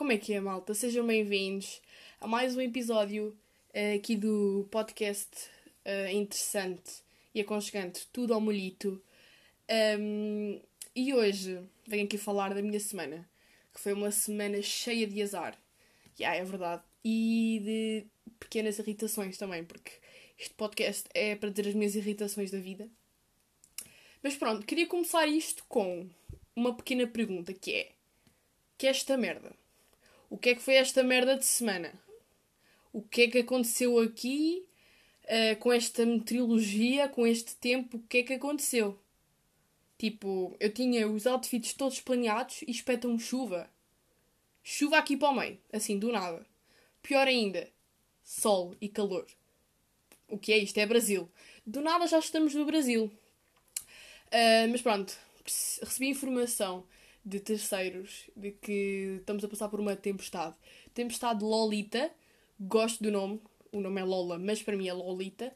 Como é que é, malta? Sejam bem-vindos a mais um episódio uh, aqui do podcast uh, interessante e aconchegante Tudo ao Molhito. Um, e hoje venho aqui falar da minha semana, que foi uma semana cheia de azar. Yeah, é verdade. E de pequenas irritações também, porque este podcast é para dizer as minhas irritações da vida. Mas pronto, queria começar isto com uma pequena pergunta que é: que é esta merda? O que é que foi esta merda de semana? O que é que aconteceu aqui uh, com esta meteorologia, com este tempo? O que é que aconteceu? Tipo, eu tinha os outfits todos planeados e espetam chuva. Chuva aqui para o meio, assim, do nada. Pior ainda, sol e calor. O que é isto? É Brasil. Do nada já estamos no Brasil. Uh, mas pronto, recebi informação de terceiros de que estamos a passar por uma tempestade. Tempestade Lolita, gosto do nome, o nome é Lola, mas para mim é Lolita.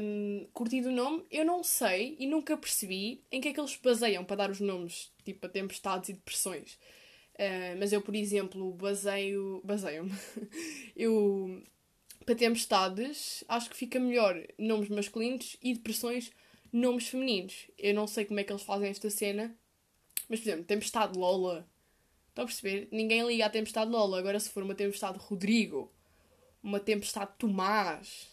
Um, curti do nome, eu não sei e nunca percebi em que é que eles baseiam para dar os nomes, tipo a tempestades e depressões. Uh, mas eu, por exemplo, baseio. baseio-me. eu. Para tempestades, acho que fica melhor nomes masculinos e depressões nomes femininos. Eu não sei como é que eles fazem esta cena, mas, por exemplo, Tempestade Lola. Estão a perceber? Ninguém liga à Tempestade Lola. Agora, se for uma Tempestade Rodrigo, uma Tempestade Tomás,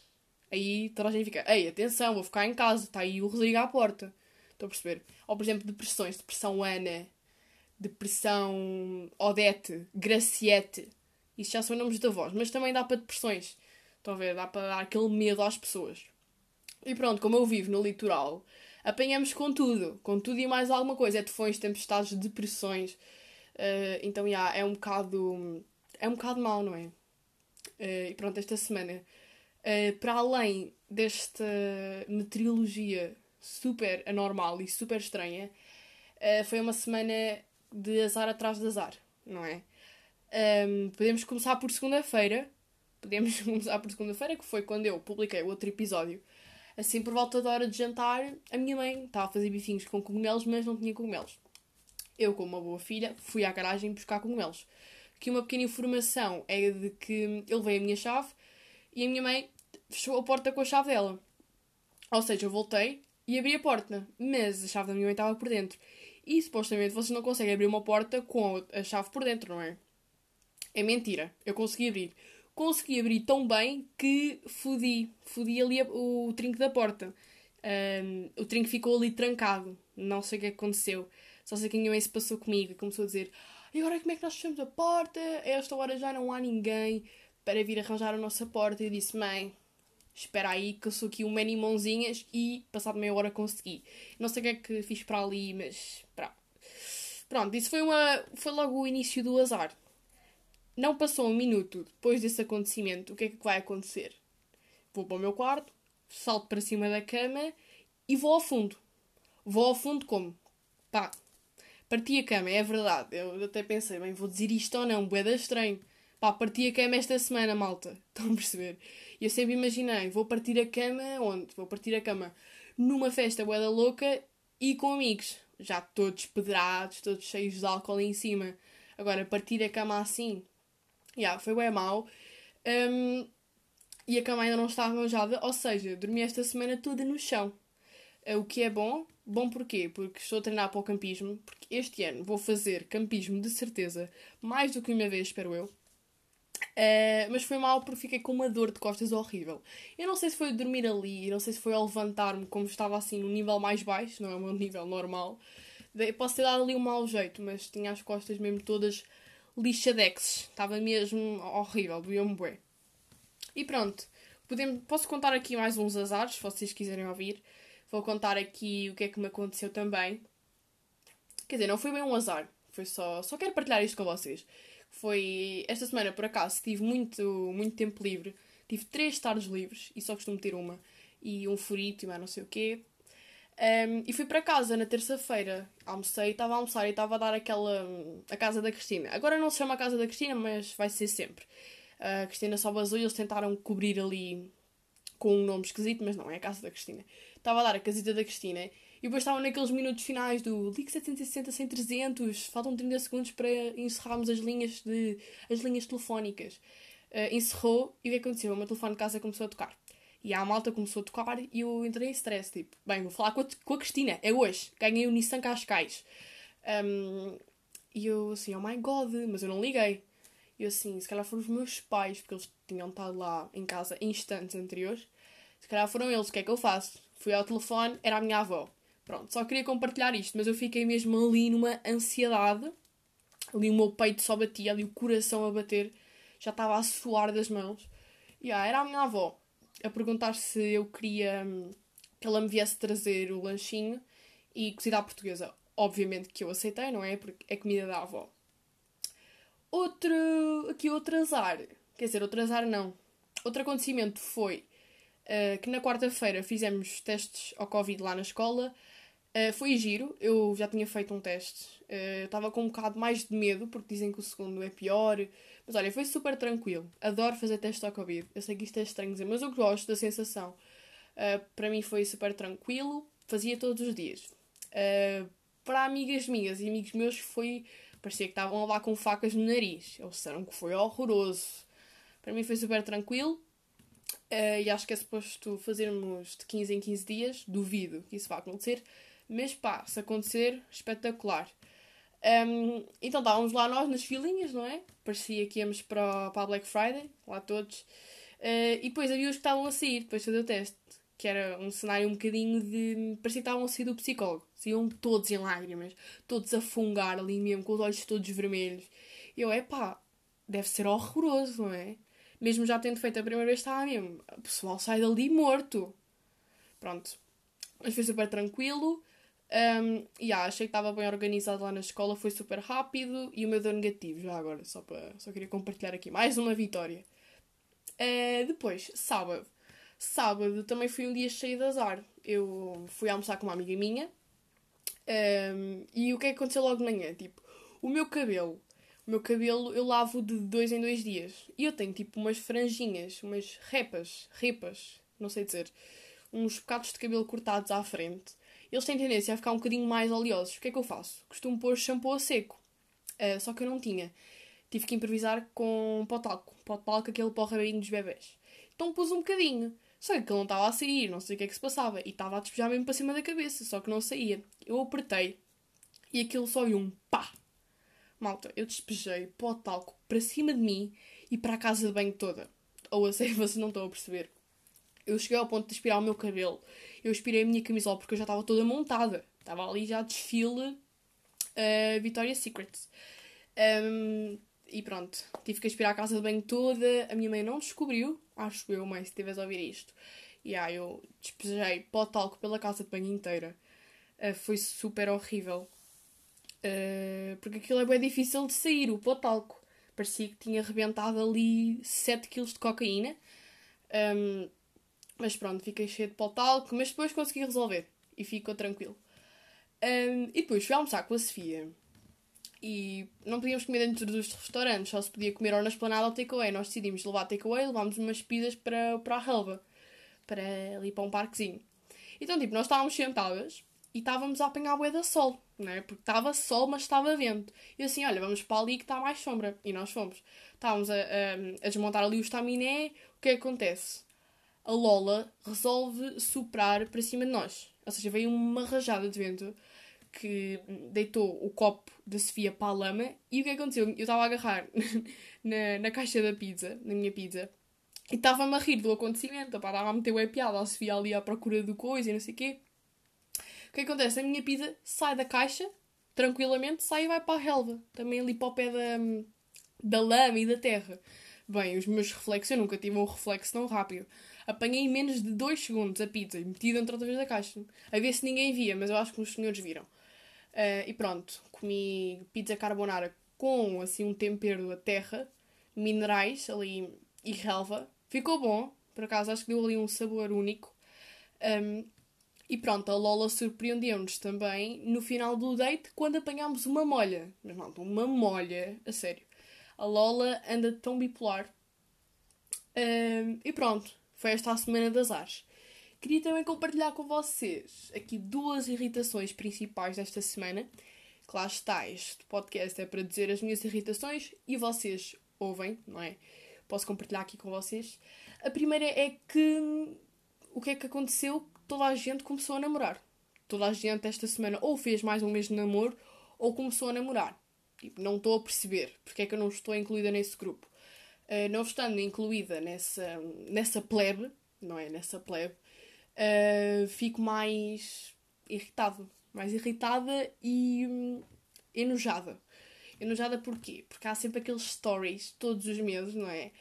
aí toda a gente fica: Ei, atenção, vou ficar em casa, está aí o Rodrigo à porta. Estão a perceber? Ou, por exemplo, depressões: Depressão Ana, Depressão Odete, Graciete. Isso já são nomes da voz, mas também dá para depressões. Estão a ver? Dá para dar aquele medo às pessoas. E pronto, como eu vivo no litoral, apanhamos com tudo, com tudo e mais alguma coisa. É tufões, tempestades, depressões. Uh, então, yeah, é um bocado. É um bocado mau, não é? Uh, e pronto, esta semana, uh, para além desta meteorologia super anormal e super estranha, foi uma semana de azar atrás de azar, não é? Um, podemos começar por segunda-feira. Podemos começar por segunda-feira, que foi quando eu publiquei o outro episódio assim por volta da hora de jantar, a minha mãe estava a fazer bifinhos com cogumelos, mas não tinha cogumelos. Eu, como uma boa filha, fui à garagem buscar cogumelos. Aqui uma pequena informação é de que ele veio a minha chave e a minha mãe fechou a porta com a chave dela. Ou seja, eu voltei e abri a porta, mas a chave da minha mãe estava por dentro. E supostamente vocês não conseguem abrir uma porta com a chave por dentro, não é? É mentira. Eu consegui abrir consegui abrir tão bem que fodi, fodi ali o, trinco da porta. Um, o trinco ficou ali trancado. Não sei o que aconteceu. Só sei que mãe se passou comigo e começou a dizer: E agora como é que nós fechamos a porta? A esta hora já não há ninguém para vir arranjar a nossa porta. E eu disse: Mãe, espera aí que eu sou aqui uma mãozinhas e passado meia hora consegui. Não sei o que é que fiz para ali, mas pronto. Pronto, isso foi, uma, foi logo o início do azar. Não passou um minuto depois desse acontecimento, o que é que vai acontecer? Vou para o meu quarto, salto para cima da cama e vou ao fundo. Vou ao fundo como? Pá, parti a cama, é verdade. Eu até pensei, bem, vou dizer isto ou não, boeda estranho. Pá, parti a cama esta semana, malta. Estão a perceber? E eu sempre imaginei, vou partir a cama onde? Vou partir a cama numa festa boeda louca e com amigos. Já todos pedrados, todos cheios de álcool em cima. Agora, partir a cama assim, Yeah, foi bem mal Um, e a cama ainda não estava arranjada, ou seja, dormi esta semana toda no chão. Uh, o que é bom. Bom porquê? Porque estou a treinar para o campismo, porque este ano vou fazer campismo de certeza, mais do que uma vez, espero eu. Uh, mas foi mal porque fiquei com uma dor de costas horrível. Eu não sei se foi dormir ali, não sei se foi ao levantar-me como estava assim no nível mais baixo, não é o meu nível normal. Posso ter dado ali um mau jeito, mas tinha as costas mesmo todas lixadexes. Estava mesmo horrível, bué. E pronto, podemos, posso contar aqui mais uns azares, se vocês quiserem ouvir. Vou contar aqui o que é que me aconteceu também. Quer dizer, não foi bem um azar, foi só, só quero partilhar isto com vocês. Foi esta semana, por acaso, tive muito, muito tempo livre. Tive três tardes livres e só costumo ter uma. E um furito e mais não sei o quê. Um, e fui para casa na terça-feira. Almocei, estava a almoçar e estava a dar aquela. a casa da Cristina. Agora não se chama a casa da Cristina, mas vai ser sempre. A Cristina só vazou e eles tentaram cobrir ali com um nome esquisito, mas não, é a casa da Cristina. Estava a dar a casita da Cristina E depois estavam naqueles minutos finais do ligue 760 sem 300, faltam 30 segundos para encerrarmos as linhas, de, as linhas telefónicas. Uh, encerrou e o que aconteceu? O meu telefone de casa começou a tocar. E a malta começou a tocar e eu entrei em stress, tipo, bem, vou falar com a, com a Cristina, é hoje, ganhei o Nissan Cascais. Um, e eu assim, oh my god, mas eu não liguei. E eu assim, se calhar foram os meus pais, porque eles tinham estado lá em casa instantes anteriores. Se calhar foram eles, o que é que eu faço? Fui ao telefone, era a minha avó. Pronto, só queria compartilhar isto, mas eu fiquei mesmo ali numa ansiedade. Ali o meu peito só batia, ali o coração a bater, já estava a suar das mãos. E ah, era a minha avó a perguntar se eu queria hum, que ela me viesse trazer o lanchinho e cozida à portuguesa. Obviamente que eu aceitei, não é? Porque é comida da avó. Outro, aqui outro azar, quer dizer, outro azar não. Outro acontecimento foi uh, que na quarta-feira fizemos testes ao Covid lá na escola Uh, foi giro, eu já tinha feito um teste. Uh, Estava com um bocado mais de medo, porque dizem que o segundo é pior. Mas olha, foi super tranquilo. Adoro fazer teste ao Covid. Eu sei que isto é estranho dizer, mas eu gosto da sensação. Uh, para mim foi super tranquilo. Fazia todos os dias. para amigas minhas e amigos meus foi. Parecia que estavam lá com facas no nariz. Eles disseram que foi horroroso. Para mim foi super tranquilo. e acho que é suposto fazermos de 15 em 15 dias. Duvido que isso vá acontecer mas pá, se acontecer, espetacular. Um, então estávamos lá nós nas filinhas, não é? Parecia que íamos para, para a Black Friday, lá todos. Uh, e depois havia os que estavam a sair, depois de fazer o teste. Que era um cenário um bocadinho de. parecia que estavam a sair do psicólogo. Saíam todos em lágrimas, todos a fungar ali mesmo, com os olhos todos vermelhos. E eu, é pá, deve ser horroroso, não é? Mesmo já tendo feito a primeira vez, estava mesmo. O pessoal sai dali morto. Pronto. Mas foi super tranquilo. Um, yeah, achei que estava bem organizado lá na escola, foi super rápido e o meu deu negativo já agora, só, para, só queria compartilhar aqui mais uma vitória. Uh, depois, sábado. Sábado também foi um dia cheio de azar. Eu fui almoçar com uma amiga minha um, e o que é que aconteceu logo de manhã? Tipo, o meu cabelo, o meu cabelo eu lavo de dois em dois dias e eu tenho tipo umas franjinhas, umas repas, repas, não sei dizer, uns bocados de cabelo cortados à frente eles têm tendência a ficar um bocadinho mais oleosos. O que é que eu faço? Costumo pôr shampoo a seco. Uh, só que eu não tinha. Tive que improvisar com pó talco. Pó talco, aquele pó rabinho dos bebés. Então pus um bocadinho. Só que ele não estava a sair, não sei o que é que se passava. E estava a despejar mesmo para cima da cabeça, só que não saía. Eu apertei e aquilo só viu um pá. Malta, eu despejei pó talco para cima de mim e para a casa de banho toda. Ou a sei, vocês não estão a perceber. Eu cheguei ao ponto de aspirar o meu cabelo. Eu aspirei a minha camisola porque eu já estava toda montada. Estava ali já desfile uh, Victoria's Secret. Um, e pronto, tive que aspirar a casa de banho toda. A minha mãe não descobriu, acho eu, mãe, se estiveres a ouvir isto. E aí eu despejei pó talco pela casa de banho inteira. Uh, foi super horrível. Uh, porque aquilo é bem difícil de sair, o pó talco. Parecia que tinha arrebentado ali 7 kg de cocaína. Um, mas pronto, fiquei cheio de pó talco, mas depois consegui resolver e ficou tranquilo. Um, e depois fui almoçar com a Sofia e não podíamos comer dentro dos restaurantes, só se podia comer ou na esplanada ou takeaway. Nós decidimos levar takeaway, levámos umas pizzas para, para a relva, para ali para um parquezinho. Então, tipo, nós estávamos sentadas e estávamos a apanhar a bué da sol, né? Porque estava sol, mas estava vento. E assim, olha, vamos para ali que está mais sombra. E nós fomos. Estávamos a, a, a desmontar ali o estaminé. O que é que acontece? A Lola resolve soprar para cima de nós. Ou seja, veio uma rajada de vento que deitou o copo da Sofia para a lama e o que aconteceu? Eu estava a agarrar na, na caixa da pizza, na minha pizza, e estava-me a rir do acontecimento. Estava a meter o piada, a Sofia ali à procura do coisa e não sei o quê. O que acontece? A minha pizza sai da caixa, tranquilamente, sai e vai para a relva. Também ali para o pé da, da lama e da terra. Bem, os meus reflexos, eu nunca tive um reflexo tão rápido. Apanhei em menos de 2 segundos a pizza e meti dentro outra vez da caixa. A ver se ninguém via, mas eu acho que os senhores viram. Uh, e pronto, comi pizza carbonara com assim um tempero da terra, minerais ali e relva. Ficou bom, por acaso acho que deu ali um sabor único. Um, e pronto, a Lola surpreendeu-nos também no final do date quando apanhámos uma molha. Mas não, uma molha, a sério. A Lola anda tão bipolar. Um, e pronto, foi esta a semana das ares. Queria também compartilhar com vocês aqui duas irritações principais desta semana. Que lá está, este podcast é para dizer as minhas irritações e vocês ouvem, não é? Posso compartilhar aqui com vocês. A primeira é que o que é que aconteceu? Toda a gente começou a namorar. Toda a gente esta semana ou fez mais um mês de namoro ou começou a namorar. Tipo, não estou a perceber porque é que eu não estou incluída nesse grupo. Uh, não estando incluída nessa, nessa plebe, não é? Nessa plebe, uh, fico mais irritada. Mais irritada e hum, enojada. Enojada porquê? Porque há sempre aqueles stories todos os meses, não é?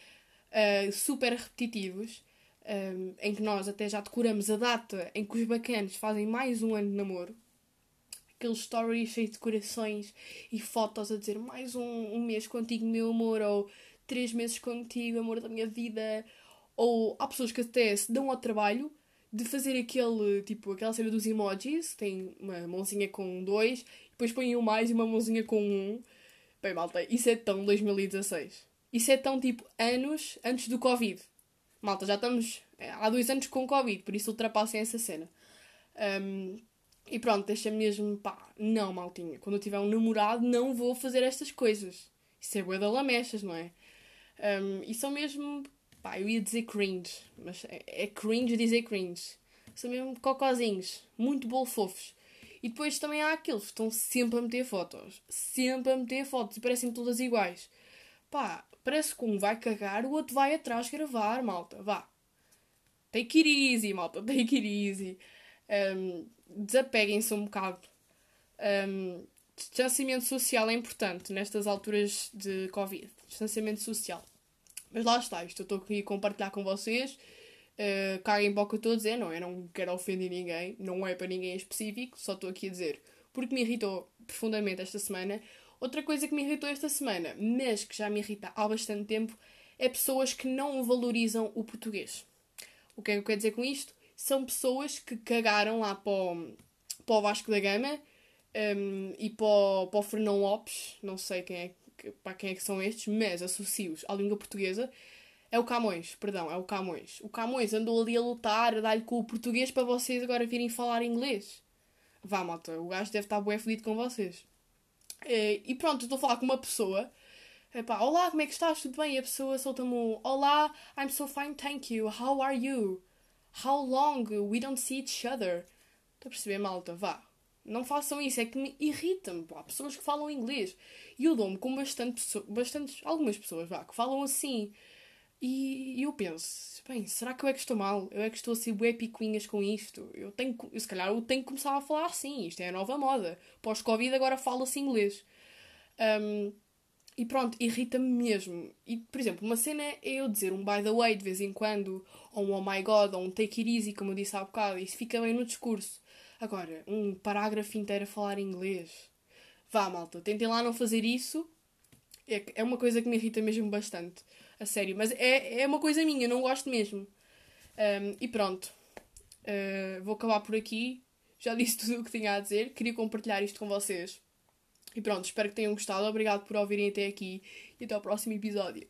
Uh, super repetitivos, um, em que nós até já decoramos a data em que os bacanas fazem mais um ano de namoro. Aqueles stories cheios de corações e fotos a dizer mais um, um mês contigo, meu amor, ou três meses contigo, amor da minha vida. Ou há pessoas que até se dão ao trabalho de fazer aquele, tipo, aquela cena dos emojis, tem uma mãozinha com dois, depois põem um mais e uma mãozinha com um. Bem, malta, isso é tão 2016. Isso é tão, tipo, anos antes do Covid. Malta, já estamos é, há dois anos com Covid, por isso ultrapassem essa cena. Um, e pronto, deixa mesmo, pá, não, maltinha, quando eu tiver um namorado não vou fazer estas coisas. Isso é bué da lamechas, não é? Um, e são mesmo, Pá, eu ia dizer cringe, mas é, é cringe dizer cringe. São mesmo cocozinhos, muito bolfofos. E depois também há aqueles que estão sempre a meter fotos. Sempre a meter fotos e parecem todas iguais. Pá, parece que um vai cagar, o outro vai atrás gravar, malta. Vá. Take it easy, malta. Take it easy. Um, Desapeguem-se um bocado. Um, distanciamento social é importante nestas alturas de Covid. Distanciamento social. Mas lá está, isto eu estou aqui a compartilhar com vocês. Uh, caguem para o que eu estou a dizer, não, eu não quero ofender ninguém, não é para ninguém em específico, só estou aqui a dizer porque me irritou profundamente esta semana. Outra coisa que me irritou esta semana, mas que já me irrita há bastante tempo, é pessoas que não valorizam o português. O que é que eu quero dizer com isto? São pessoas que cagaram lá para o, para o Vasco da Gama um, e para o, para o Fernão Lopes, não sei quem é para quem é que são estes, mas associo-os à língua portuguesa, é o Camões, perdão, é o Camões. O Camões andou ali a lutar, a dar-lhe com o português para vocês agora virem falar inglês. Vá, malta, o gajo deve estar bué fodido com vocês. Eh, e pronto, estou a falar com uma pessoa. Epá, olá, como é que estás? Tudo bem? E a pessoa solta-me um Olá, I'm so fine, thank you. How are you? How long? We don't see each other. Estou a perceber, malta? Vá. Não façam isso, é que me irritam. Há pessoas que falam inglês. E eu dou-me com bastante, algumas pessoas vá, que falam assim. E, eu penso, bem, será que eu é que estou mal? Eu é que estou a ser bué picuinhas com isto? Eu tenho, se calhar eu tenho que começar a falar assim. Isto é a nova moda. Pós-Covid agora fala-se inglês. Um, e pronto, irrita-me mesmo. E, por exemplo, uma cena é eu dizer um by the way de vez em quando, ou um oh my god, ou um take it easy, como eu disse há bocado. Isso fica bem no discurso. Agora, um parágrafo inteiro a falar inglês. Vá, malta, tentem lá não fazer isso. É, é uma coisa que me irrita mesmo bastante. A sério. Mas é, é uma coisa minha, não gosto mesmo. Um, e pronto. Uh, vou acabar por aqui. Já disse tudo o que tinha a dizer. Queria compartilhar isto com vocês. E pronto, espero que tenham gostado. Obrigado por ouvirem até aqui. E até ao próximo episódio.